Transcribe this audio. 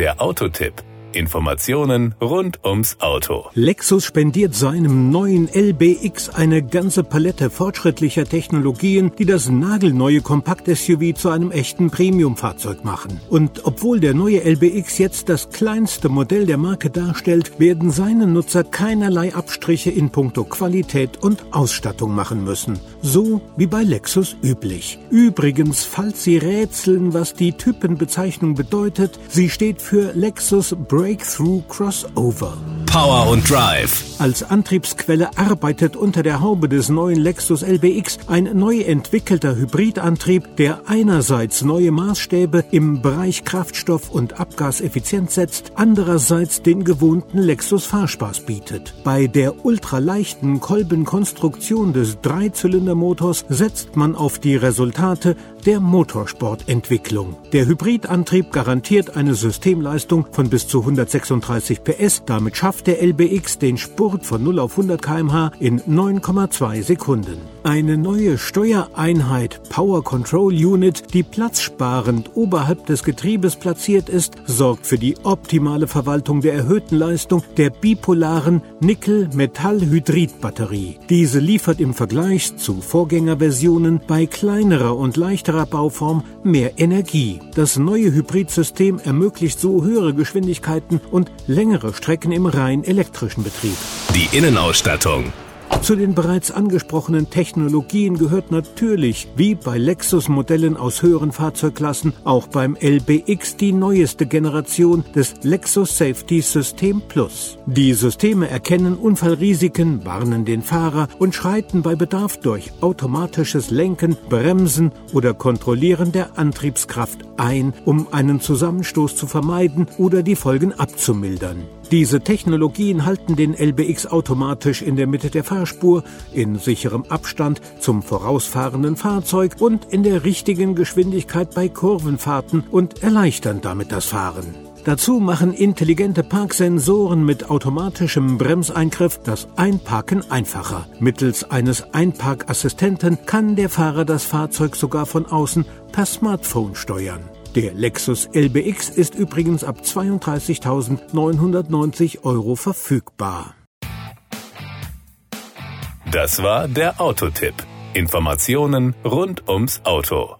Der Autotipp. Informationen rund ums Auto. Lexus spendiert seinem neuen LBX eine ganze Palette fortschrittlicher Technologien, die das nagelneue Kompakt-SUV zu einem echten Premium-Fahrzeug machen. Und obwohl der neue LBX jetzt das kleinste Modell der Marke darstellt, werden seine Nutzer keinerlei Abstriche in puncto Qualität und Ausstattung machen müssen. So wie bei Lexus üblich. Übrigens, falls Sie rätseln, was die Typenbezeichnung bedeutet, sie steht für Lexus Breakthrough Crossover. Power und Drive. Als Antriebsquelle arbeitet unter der Haube des neuen Lexus LBX ein neu entwickelter Hybridantrieb, der einerseits neue Maßstäbe im Bereich Kraftstoff und Abgaseffizienz setzt, andererseits den gewohnten Lexus Fahrspaß bietet. Bei der ultraleichten Kolbenkonstruktion des Dreizylindermotors setzt man auf die Resultate der Motorsportentwicklung. Der Hybridantrieb garantiert eine Systemleistung von bis zu 136 PS, damit schafft der LBX den Spurt von 0 auf 100 km/h in 9,2 Sekunden. Eine neue Steuereinheit Power Control Unit, die platzsparend oberhalb des Getriebes platziert ist, sorgt für die optimale Verwaltung der erhöhten Leistung der bipolaren Nickel-Metall-Hydrid-Batterie. Diese liefert im Vergleich zu Vorgängerversionen bei kleinerer und leichterer Bauform mehr Energie. Das neue Hybridsystem ermöglicht so höhere Geschwindigkeiten und längere Strecken im rein elektrischen Betrieb. Die Innenausstattung. Zu den bereits angesprochenen Technologien gehört natürlich, wie bei Lexus-Modellen aus höheren Fahrzeugklassen, auch beim LBX die neueste Generation des Lexus Safety System Plus. Die Systeme erkennen Unfallrisiken, warnen den Fahrer und schreiten bei Bedarf durch automatisches Lenken, Bremsen oder Kontrollieren der Antriebskraft ein, um einen Zusammenstoß zu vermeiden oder die Folgen abzumildern. Diese Technologien halten den LBX automatisch in der Mitte der Fahrspur, in sicherem Abstand zum vorausfahrenden Fahrzeug und in der richtigen Geschwindigkeit bei Kurvenfahrten und erleichtern damit das Fahren. Dazu machen intelligente Parksensoren mit automatischem Bremseingriff das Einparken einfacher. Mittels eines Einparkassistenten kann der Fahrer das Fahrzeug sogar von außen per Smartphone steuern. Der Lexus LBX ist übrigens ab 32.990 Euro verfügbar. Das war der Autotipp. Informationen rund ums Auto.